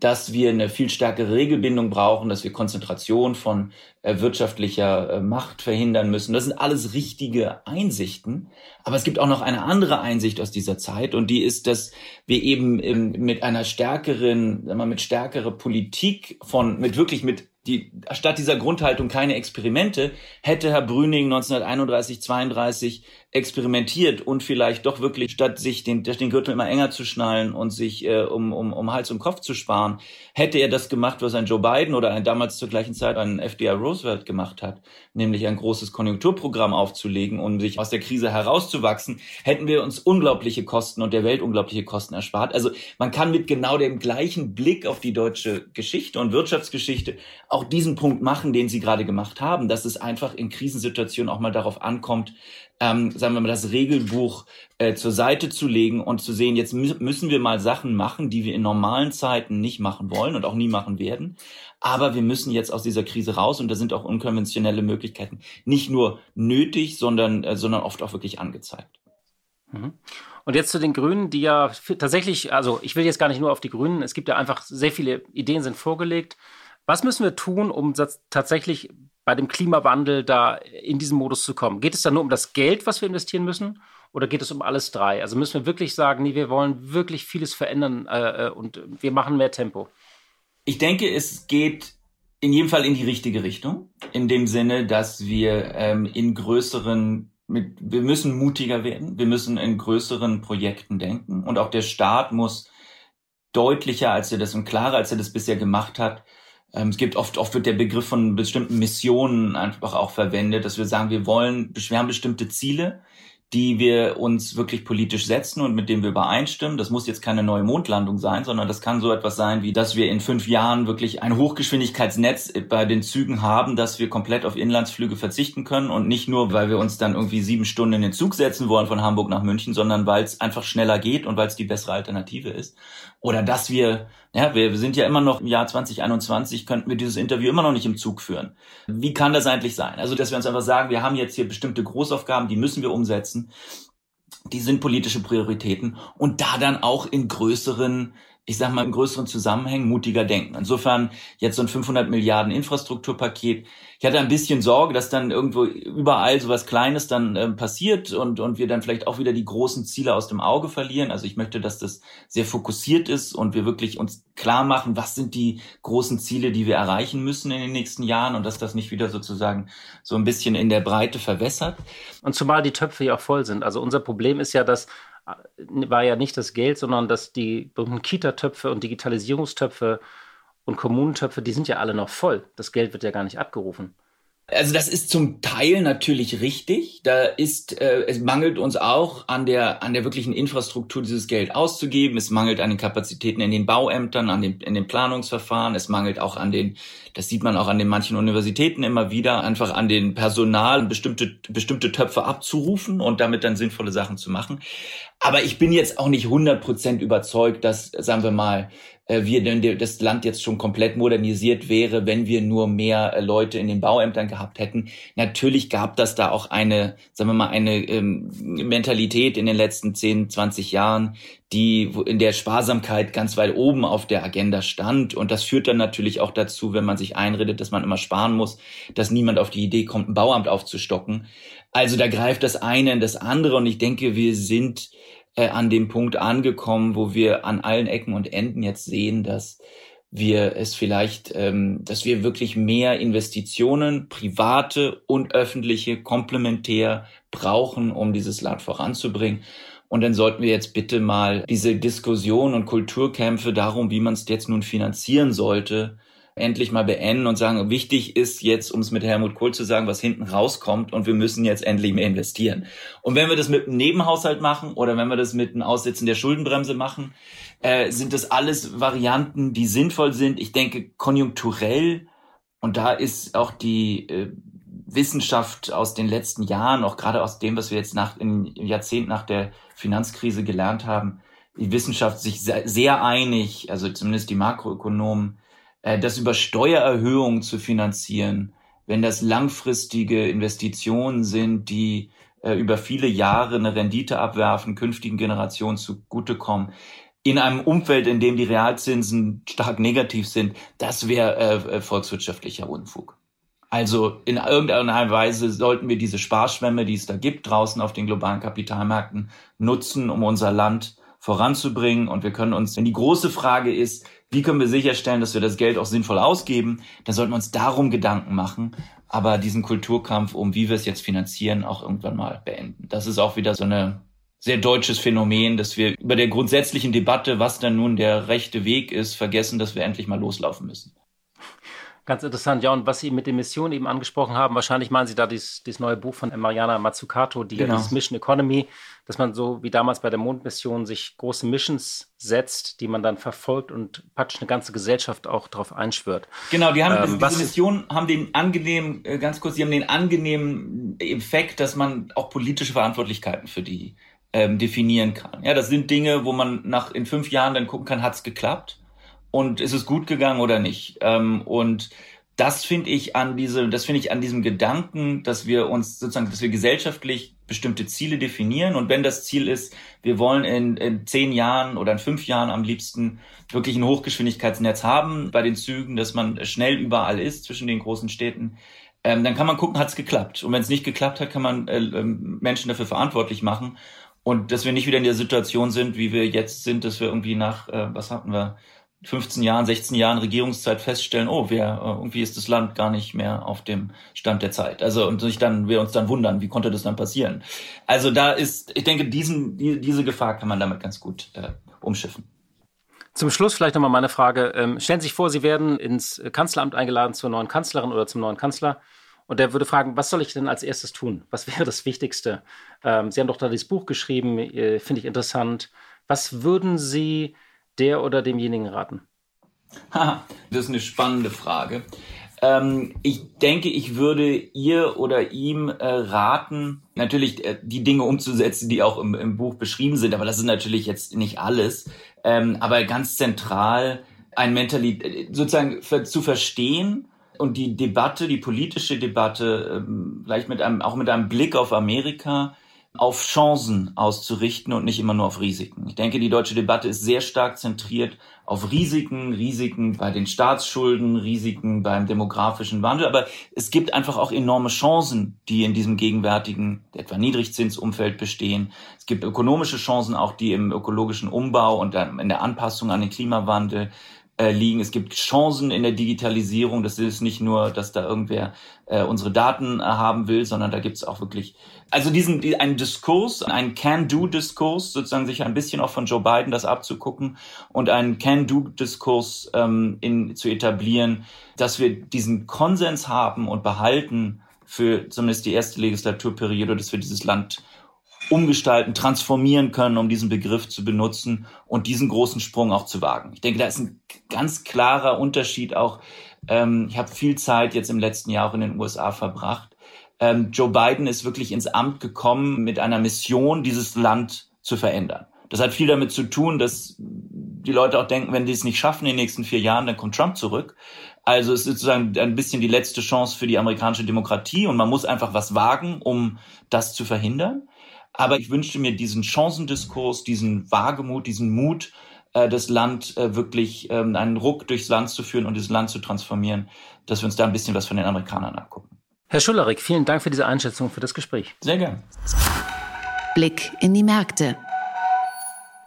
dass wir eine viel stärkere Regelbindung brauchen, dass wir Konzentration von äh, wirtschaftlicher äh, Macht verhindern müssen. Das sind alles richtige Einsichten. Aber es gibt auch noch eine andere Einsicht aus dieser Zeit und die ist, dass wir eben ähm, mit einer stärkeren, sagen wir, mit stärkerer Politik von, mit wirklich mit die, statt dieser Grundhaltung keine Experimente, hätte Herr Brüning 1931, 32 experimentiert und vielleicht doch wirklich, statt sich den, den Gürtel immer enger zu schnallen und sich äh, um, um, um Hals und Kopf zu sparen, hätte er das gemacht, was ein Joe Biden oder ein damals zur gleichen Zeit ein FDR Roosevelt gemacht hat, nämlich ein großes Konjunkturprogramm aufzulegen, um sich aus der Krise herauszuwachsen, hätten wir uns unglaubliche Kosten und der Welt unglaubliche Kosten erspart. Also man kann mit genau dem gleichen Blick auf die deutsche Geschichte und Wirtschaftsgeschichte auch diesen Punkt machen, den Sie gerade gemacht haben, dass es einfach in Krisensituationen auch mal darauf ankommt, ähm, sagen wir mal, das Regelbuch äh, zur Seite zu legen und zu sehen, jetzt mü müssen wir mal Sachen machen, die wir in normalen Zeiten nicht machen wollen und auch nie machen werden. Aber wir müssen jetzt aus dieser Krise raus und da sind auch unkonventionelle Möglichkeiten nicht nur nötig, sondern, äh, sondern oft auch wirklich angezeigt. Mhm. Und jetzt zu den Grünen, die ja tatsächlich, also ich will jetzt gar nicht nur auf die Grünen, es gibt ja einfach sehr viele Ideen sind vorgelegt. Was müssen wir tun, um tatsächlich bei dem Klimawandel da in diesen Modus zu kommen? Geht es da nur um das Geld, was wir investieren müssen? Oder geht es um alles drei? Also müssen wir wirklich sagen, nee, wir wollen wirklich vieles verändern äh, äh, und wir machen mehr Tempo? Ich denke, es geht in jedem Fall in die richtige Richtung. In dem Sinne, dass wir ähm, in größeren mit, wir müssen mutiger werden, wir müssen in größeren Projekten denken und auch der Staat muss deutlicher, als er das und klarer, als er das bisher gemacht hat. Ähm, es gibt oft, oft wird der Begriff von bestimmten Missionen einfach auch verwendet, dass wir sagen, wir wollen, wir haben bestimmte Ziele, die wir uns wirklich politisch setzen und mit denen wir übereinstimmen. Das muss jetzt keine neue Mondlandung sein, sondern das kann so etwas sein, wie dass wir in fünf Jahren wirklich ein Hochgeschwindigkeitsnetz bei den Zügen haben, dass wir komplett auf Inlandsflüge verzichten können und nicht nur, weil wir uns dann irgendwie sieben Stunden in den Zug setzen wollen von Hamburg nach München, sondern weil es einfach schneller geht und weil es die bessere Alternative ist. Oder dass wir, ja, wir sind ja immer noch im Jahr 2021, könnten wir dieses Interview immer noch nicht im Zug führen. Wie kann das eigentlich sein? Also, dass wir uns einfach sagen, wir haben jetzt hier bestimmte Großaufgaben, die müssen wir umsetzen. Die sind politische Prioritäten. Und da dann auch in größeren ich sag mal, in größeren Zusammenhängen mutiger denken. Insofern jetzt so ein 500 Milliarden Infrastrukturpaket. Ich hatte ein bisschen Sorge, dass dann irgendwo überall so was Kleines dann äh, passiert und, und wir dann vielleicht auch wieder die großen Ziele aus dem Auge verlieren. Also ich möchte, dass das sehr fokussiert ist und wir wirklich uns klar machen, was sind die großen Ziele, die wir erreichen müssen in den nächsten Jahren und dass das nicht wieder sozusagen so ein bisschen in der Breite verwässert. Und zumal die Töpfe ja auch voll sind. Also unser Problem ist ja, dass war ja nicht das Geld, sondern dass die berühmten Kita-Töpfe und Digitalisierungstöpfe und Kommunentöpfe, die sind ja alle noch voll. Das Geld wird ja gar nicht abgerufen. Also das ist zum Teil natürlich richtig. Da ist äh, es mangelt uns auch an der an der wirklichen Infrastruktur dieses Geld auszugeben. Es mangelt an den Kapazitäten in den Bauämtern, an den in den Planungsverfahren. Es mangelt auch an den, das sieht man auch an den manchen Universitäten immer wieder, einfach an den Personal bestimmte bestimmte Töpfe abzurufen und damit dann sinnvolle Sachen zu machen. Aber ich bin jetzt auch nicht 100% überzeugt, dass, sagen wir mal, äh, wir das Land jetzt schon komplett modernisiert wäre, wenn wir nur mehr äh, Leute in den Bauämtern gehabt hätten. Natürlich gab das da auch eine, sagen wir mal, eine ähm, Mentalität in den letzten 10, 20 Jahren, die in der Sparsamkeit ganz weit oben auf der Agenda stand. Und das führt dann natürlich auch dazu, wenn man sich einredet, dass man immer sparen muss, dass niemand auf die Idee kommt, ein Bauamt aufzustocken. Also da greift das eine in das andere und ich denke, wir sind äh, an dem Punkt angekommen, wo wir an allen Ecken und Enden jetzt sehen, dass wir es vielleicht, ähm, dass wir wirklich mehr Investitionen, private und öffentliche, komplementär brauchen, um dieses Land voranzubringen. Und dann sollten wir jetzt bitte mal diese Diskussion und Kulturkämpfe darum, wie man es jetzt nun finanzieren sollte, endlich mal beenden und sagen, wichtig ist jetzt, um es mit Helmut Kohl zu sagen, was hinten rauskommt und wir müssen jetzt endlich mehr investieren. Und wenn wir das mit einem Nebenhaushalt machen oder wenn wir das mit einem Aussitzen der Schuldenbremse machen, äh, sind das alles Varianten, die sinnvoll sind. Ich denke, konjunkturell, und da ist auch die äh, Wissenschaft aus den letzten Jahren, auch gerade aus dem, was wir jetzt nach, im Jahrzehnt nach der Finanzkrise gelernt haben, die Wissenschaft sich sehr, sehr einig, also zumindest die Makroökonomen, äh, das über Steuererhöhungen zu finanzieren, wenn das langfristige Investitionen sind, die äh, über viele Jahre eine Rendite abwerfen, künftigen Generationen zugutekommen, in einem Umfeld, in dem die Realzinsen stark negativ sind, das wäre äh, äh, volkswirtschaftlicher Unfug. Also in irgendeiner Weise sollten wir diese Sparschwämme, die es da gibt, draußen auf den globalen Kapitalmärkten nutzen, um unser Land voranzubringen. Und wir können uns, wenn die große Frage ist, wie können wir sicherstellen, dass wir das Geld auch sinnvoll ausgeben, dann sollten wir uns darum Gedanken machen, aber diesen Kulturkampf um, wie wir es jetzt finanzieren, auch irgendwann mal beenden. Das ist auch wieder so eine sehr deutsches Phänomen, dass wir über der grundsätzlichen Debatte, was dann nun der rechte Weg ist, vergessen, dass wir endlich mal loslaufen müssen. Ganz interessant, ja, und was Sie mit den Missionen eben angesprochen haben, wahrscheinlich meinen Sie da dieses, dieses neue Buch von Mariana Mazzucato, die genau. Mission Economy, dass man so wie damals bei der Mondmission sich große Missions setzt, die man dann verfolgt und praktisch eine ganze Gesellschaft auch darauf einschwört. Genau, die haben ähm, diese, diese Missionen haben den angenehmen, äh, ganz kurz, die haben den angenehmen Effekt, dass man auch politische Verantwortlichkeiten für die ähm, definieren kann. Ja, das sind Dinge, wo man nach in fünf Jahren dann gucken kann, hat's geklappt und ist es gut gegangen oder nicht. Ähm, und das finde ich an diese, das finde ich an diesem Gedanken, dass wir uns sozusagen, dass wir gesellschaftlich bestimmte Ziele definieren. Und wenn das Ziel ist, wir wollen in, in zehn Jahren oder in fünf Jahren am liebsten wirklich ein Hochgeschwindigkeitsnetz haben bei den Zügen, dass man schnell überall ist zwischen den großen Städten, ähm, dann kann man gucken, hat es geklappt. Und wenn es nicht geklappt hat, kann man äh, ähm, Menschen dafür verantwortlich machen. Und dass wir nicht wieder in der Situation sind, wie wir jetzt sind, dass wir irgendwie nach, äh, was hatten wir, 15 Jahren, 16 Jahren Regierungszeit feststellen, oh, wir, äh, irgendwie ist das Land gar nicht mehr auf dem Stand der Zeit. Also und sich dann, wir uns dann wundern, wie konnte das dann passieren? Also da ist, ich denke, diesen, die, diese Gefahr kann man damit ganz gut äh, umschiffen. Zum Schluss vielleicht nochmal meine Frage. Ähm, stellen Sie sich vor, Sie werden ins Kanzleramt eingeladen zur neuen Kanzlerin oder zum neuen Kanzler. Und der würde fragen, was soll ich denn als erstes tun? Was wäre das Wichtigste? Ähm, Sie haben doch da dieses Buch geschrieben, äh, finde ich interessant. Was würden Sie der oder demjenigen raten? das ist eine spannende Frage. Ähm, ich denke, ich würde ihr oder ihm äh, raten, natürlich äh, die Dinge umzusetzen, die auch im, im, Buch beschrieben sind, aber das ist natürlich jetzt nicht alles. Ähm, aber ganz zentral ein Mentalität, sozusagen für, zu verstehen und die Debatte, die politische Debatte, ähm, vielleicht mit einem, auch mit einem Blick auf Amerika, auf Chancen auszurichten und nicht immer nur auf Risiken. Ich denke, die deutsche Debatte ist sehr stark zentriert auf Risiken, Risiken bei den Staatsschulden, Risiken beim demografischen Wandel. Aber es gibt einfach auch enorme Chancen, die in diesem gegenwärtigen, etwa Niedrigzinsumfeld bestehen. Es gibt ökonomische Chancen auch, die im ökologischen Umbau und in der Anpassung an den Klimawandel äh, liegen. Es gibt Chancen in der Digitalisierung. Das ist nicht nur, dass da irgendwer äh, unsere Daten äh, haben will, sondern da gibt es auch wirklich, also diesen die, einen Diskurs, einen Can-Do-Diskurs, sozusagen sich ein bisschen auch von Joe Biden das abzugucken und einen Can-Do-Diskurs ähm, in, zu etablieren, dass wir diesen Konsens haben und behalten für zumindest die erste Legislaturperiode, dass wir dieses Land umgestalten, transformieren können, um diesen Begriff zu benutzen und diesen großen Sprung auch zu wagen. Ich denke, da ist ein ganz klarer Unterschied auch. Ähm, ich habe viel Zeit jetzt im letzten Jahr auch in den USA verbracht. Ähm, Joe Biden ist wirklich ins Amt gekommen mit einer Mission, dieses Land zu verändern. Das hat viel damit zu tun, dass die Leute auch denken, wenn die es nicht schaffen in den nächsten vier Jahren, dann kommt Trump zurück. Also es ist sozusagen ein bisschen die letzte Chance für die amerikanische Demokratie und man muss einfach was wagen, um das zu verhindern. Aber ich wünschte mir diesen Chancendiskurs, diesen Wagemut, diesen Mut, äh, das Land äh, wirklich ähm, einen Ruck durchs Land zu führen und das Land zu transformieren, dass wir uns da ein bisschen was von den Amerikanern abgucken. Herr Schullerik, vielen Dank für diese Einschätzung, für das Gespräch. Sehr gern. Blick in die Märkte.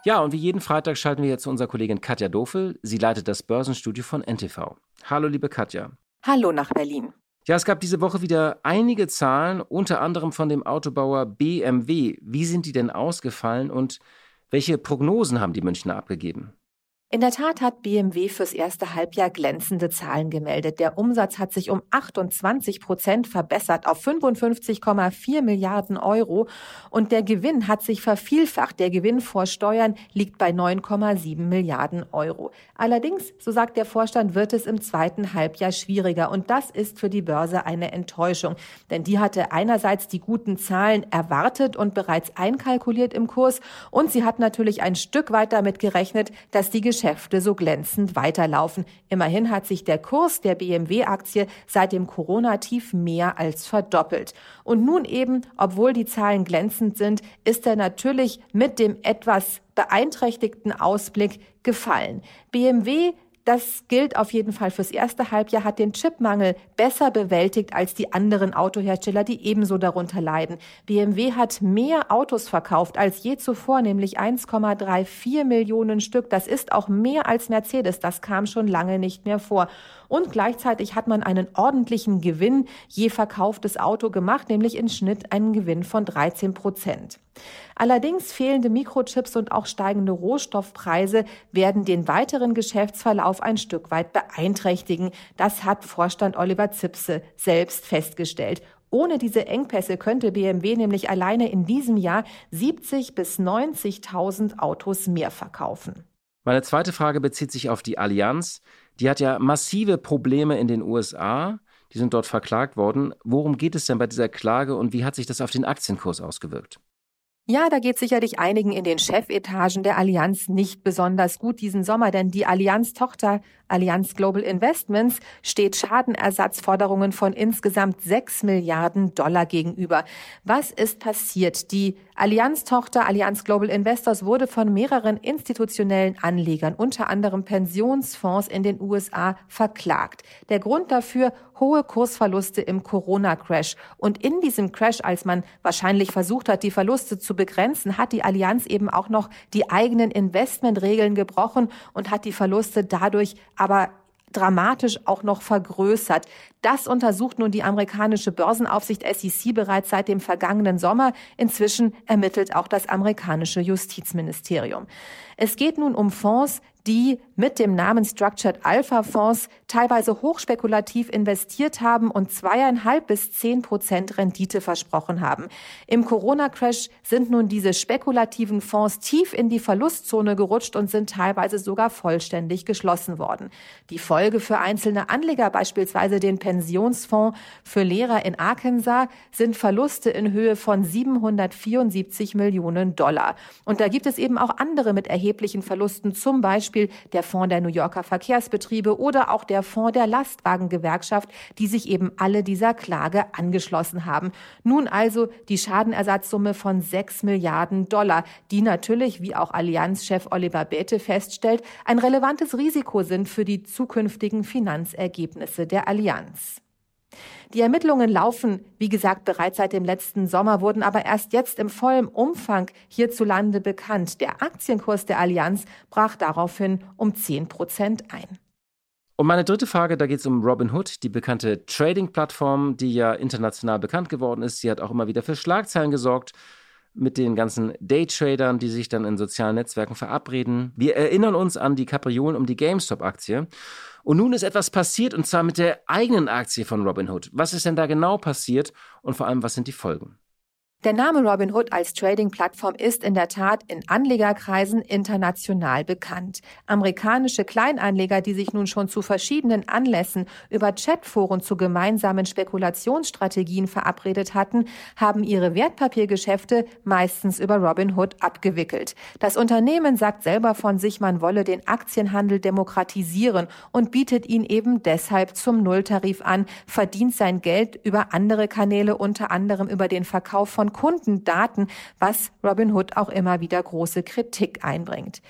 Ja, und wie jeden Freitag schalten wir jetzt zu unserer Kollegin Katja Dofel. Sie leitet das Börsenstudio von NTV. Hallo, liebe Katja. Hallo nach Berlin. Ja, es gab diese Woche wieder einige Zahlen, unter anderem von dem Autobauer BMW. Wie sind die denn ausgefallen und welche Prognosen haben die Münchner abgegeben? In der Tat hat BMW fürs erste Halbjahr glänzende Zahlen gemeldet. Der Umsatz hat sich um 28 Prozent verbessert auf 55,4 Milliarden Euro und der Gewinn hat sich vervielfacht. Der Gewinn vor Steuern liegt bei 9,7 Milliarden Euro. Allerdings, so sagt der Vorstand, wird es im zweiten Halbjahr schwieriger und das ist für die Börse eine Enttäuschung, denn die hatte einerseits die guten Zahlen erwartet und bereits einkalkuliert im Kurs und sie hat natürlich ein Stück weit damit gerechnet, dass die Geschäfte so glänzend weiterlaufen. Immerhin hat sich der Kurs der BMW-Aktie seit dem Corona-Tief mehr als verdoppelt. Und nun eben, obwohl die Zahlen glänzend sind, ist er natürlich mit dem etwas beeinträchtigten Ausblick gefallen. BMW das gilt auf jeden Fall fürs erste Halbjahr, hat den Chipmangel besser bewältigt als die anderen Autohersteller, die ebenso darunter leiden. BMW hat mehr Autos verkauft als je zuvor, nämlich 1,34 Millionen Stück. Das ist auch mehr als Mercedes. Das kam schon lange nicht mehr vor. Und gleichzeitig hat man einen ordentlichen Gewinn je verkauftes Auto gemacht, nämlich im Schnitt einen Gewinn von 13 Prozent. Allerdings fehlende Mikrochips und auch steigende Rohstoffpreise werden den weiteren Geschäftsverlauf ein Stück weit beeinträchtigen. Das hat Vorstand Oliver Zipse selbst festgestellt. Ohne diese Engpässe könnte BMW nämlich alleine in diesem Jahr 70 bis 90.000 Autos mehr verkaufen. Meine zweite Frage bezieht sich auf die Allianz. Die hat ja massive Probleme in den USA. Die sind dort verklagt worden. Worum geht es denn bei dieser Klage und wie hat sich das auf den Aktienkurs ausgewirkt? Ja, da geht sicherlich einigen in den Chefetagen der Allianz nicht besonders gut diesen Sommer, denn die Allianz-Tochter Allianz Global Investments steht Schadenersatzforderungen von insgesamt 6 Milliarden Dollar gegenüber. Was ist passiert? Die Allianz-Tochter Allianz Global Investors wurde von mehreren institutionellen Anlegern, unter anderem Pensionsfonds in den USA, verklagt. Der Grund dafür hohe Kursverluste im Corona-Crash. Und in diesem Crash, als man wahrscheinlich versucht hat, die Verluste zu begrenzen, hat die Allianz eben auch noch die eigenen Investmentregeln gebrochen und hat die Verluste dadurch aber dramatisch auch noch vergrößert. Das untersucht nun die amerikanische Börsenaufsicht SEC bereits seit dem vergangenen Sommer. Inzwischen ermittelt auch das amerikanische Justizministerium. Es geht nun um Fonds, die mit dem Namen Structured Alpha Fonds teilweise hochspekulativ investiert haben und zweieinhalb bis zehn Prozent Rendite versprochen haben. Im Corona-Crash sind nun diese spekulativen Fonds tief in die Verlustzone gerutscht und sind teilweise sogar vollständig geschlossen worden. Die Folge für einzelne Anleger, beispielsweise den Pensionsfonds für Lehrer in Arkansas, sind Verluste in Höhe von 774 Millionen Dollar. Und da gibt es eben auch andere mit erheblichen Verlusten, zum Beispiel Beispiel der Fonds der New Yorker Verkehrsbetriebe oder auch der Fonds der Lastwagengewerkschaft, die sich eben alle dieser Klage angeschlossen haben. Nun also die Schadenersatzsumme von 6 Milliarden Dollar, die natürlich, wie auch Allianzchef Oliver Bäte feststellt, ein relevantes Risiko sind für die zukünftigen Finanzergebnisse der Allianz. Die Ermittlungen laufen, wie gesagt, bereits seit dem letzten Sommer, wurden aber erst jetzt im vollen Umfang hierzulande bekannt. Der Aktienkurs der Allianz brach daraufhin um 10 Prozent ein. Und meine dritte Frage, da geht es um Robinhood, die bekannte Trading-Plattform, die ja international bekannt geworden ist. Sie hat auch immer wieder für Schlagzeilen gesorgt mit den ganzen Daytradern, die sich dann in sozialen Netzwerken verabreden. Wir erinnern uns an die Kapriolen um die GameStop-Aktie. Und nun ist etwas passiert, und zwar mit der eigenen Aktie von Robinhood. Was ist denn da genau passiert und vor allem, was sind die Folgen? Der Name Robinhood als Trading-Plattform ist in der Tat in Anlegerkreisen international bekannt. Amerikanische Kleinanleger, die sich nun schon zu verschiedenen Anlässen über Chatforen zu gemeinsamen Spekulationsstrategien verabredet hatten, haben ihre Wertpapiergeschäfte meistens über Robinhood abgewickelt. Das Unternehmen sagt selber von sich, man wolle den Aktienhandel demokratisieren und bietet ihn eben deshalb zum Nulltarif an, verdient sein Geld über andere Kanäle, unter anderem über den Verkauf von Kundendaten, was Robinhood auch immer wieder große Kritik einbringt.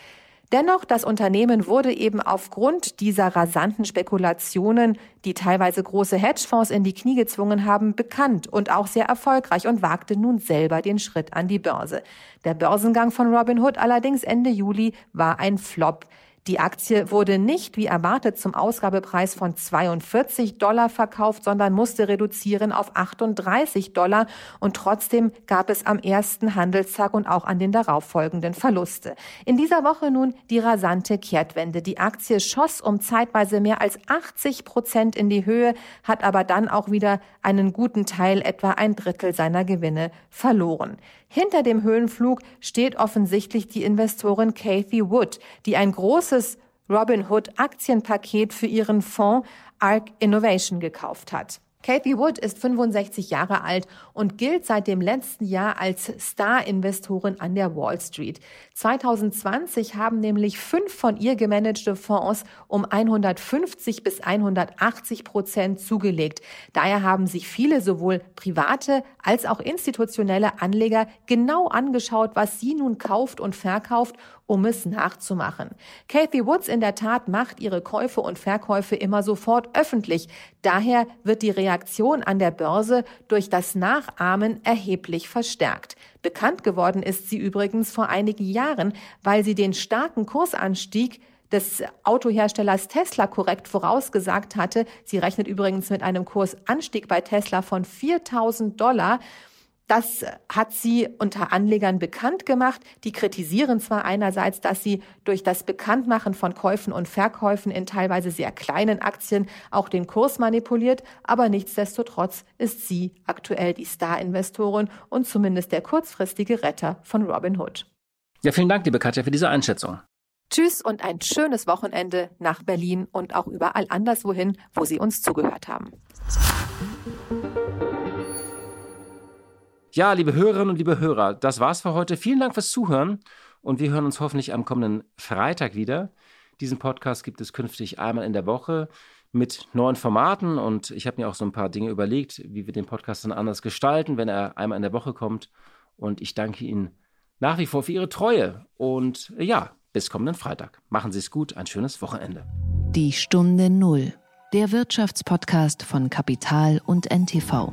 Dennoch, das Unternehmen wurde eben aufgrund dieser rasanten Spekulationen, die teilweise große Hedgefonds in die Knie gezwungen haben, bekannt und auch sehr erfolgreich und wagte nun selber den Schritt an die Börse. Der Börsengang von Robinhood allerdings Ende Juli war ein Flop. Die Aktie wurde nicht wie erwartet zum Ausgabepreis von 42 Dollar verkauft, sondern musste reduzieren auf 38 Dollar und trotzdem gab es am ersten Handelstag und auch an den darauffolgenden Verluste. In dieser Woche nun die rasante Kehrtwende. Die Aktie schoss um zeitweise mehr als 80 Prozent in die Höhe, hat aber dann auch wieder einen guten Teil, etwa ein Drittel seiner Gewinne verloren. Hinter dem Höhenflug steht offensichtlich die Investorin Kathy Wood, die ein großes Robinhood Aktienpaket für ihren Fonds ARC Innovation gekauft hat. Kathy Wood ist 65 Jahre alt und gilt seit dem letzten Jahr als Star-Investorin an der Wall Street. 2020 haben nämlich fünf von ihr gemanagte Fonds um 150 bis 180 Prozent zugelegt. Daher haben sich viele sowohl private als auch institutionelle Anleger genau angeschaut, was sie nun kauft und verkauft um es nachzumachen. Kathy Woods in der Tat macht ihre Käufe und Verkäufe immer sofort öffentlich. Daher wird die Reaktion an der Börse durch das Nachahmen erheblich verstärkt. Bekannt geworden ist sie übrigens vor einigen Jahren, weil sie den starken Kursanstieg des Autoherstellers Tesla korrekt vorausgesagt hatte. Sie rechnet übrigens mit einem Kursanstieg bei Tesla von 4000 Dollar. Das hat sie unter Anlegern bekannt gemacht. Die kritisieren zwar einerseits, dass sie durch das Bekanntmachen von Käufen und Verkäufen in teilweise sehr kleinen Aktien auch den Kurs manipuliert, aber nichtsdestotrotz ist sie aktuell die Star-Investorin und zumindest der kurzfristige Retter von Robinhood. Ja, vielen Dank, liebe Katja, für diese Einschätzung. Tschüss und ein schönes Wochenende nach Berlin und auch überall anderswohin, wo Sie uns zugehört haben. Ja, liebe Hörerinnen und liebe Hörer, das war's für heute. Vielen Dank fürs Zuhören und wir hören uns hoffentlich am kommenden Freitag wieder. Diesen Podcast gibt es künftig einmal in der Woche mit neuen Formaten und ich habe mir auch so ein paar Dinge überlegt, wie wir den Podcast dann anders gestalten, wenn er einmal in der Woche kommt. Und ich danke Ihnen nach wie vor für Ihre Treue und ja, bis kommenden Freitag. Machen Sie es gut, ein schönes Wochenende. Die Stunde Null der Wirtschaftspodcast von Kapital und NTV.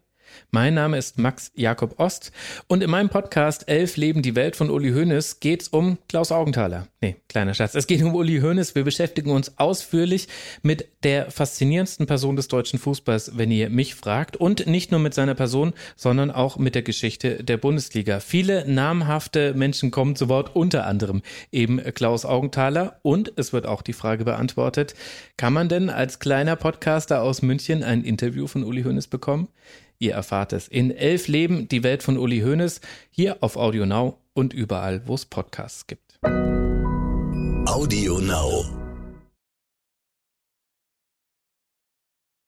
Mein Name ist Max Jakob Ost und in meinem Podcast Elf Leben die Welt von Uli Hoeneß geht's um Klaus Augenthaler. Nee, kleiner Schatz. Es geht um Uli Hoeneß. Wir beschäftigen uns ausführlich mit der faszinierendsten Person des deutschen Fußballs, wenn ihr mich fragt. Und nicht nur mit seiner Person, sondern auch mit der Geschichte der Bundesliga. Viele namhafte Menschen kommen zu Wort, unter anderem eben Klaus Augenthaler. Und es wird auch die Frage beantwortet, kann man denn als kleiner Podcaster aus München ein Interview von Uli Hoeneß bekommen? Ihr erfahrt es in Elf Leben, die Welt von Uli Hoeneß, hier auf Audio Now und überall, wo es Podcasts gibt. Audio Now.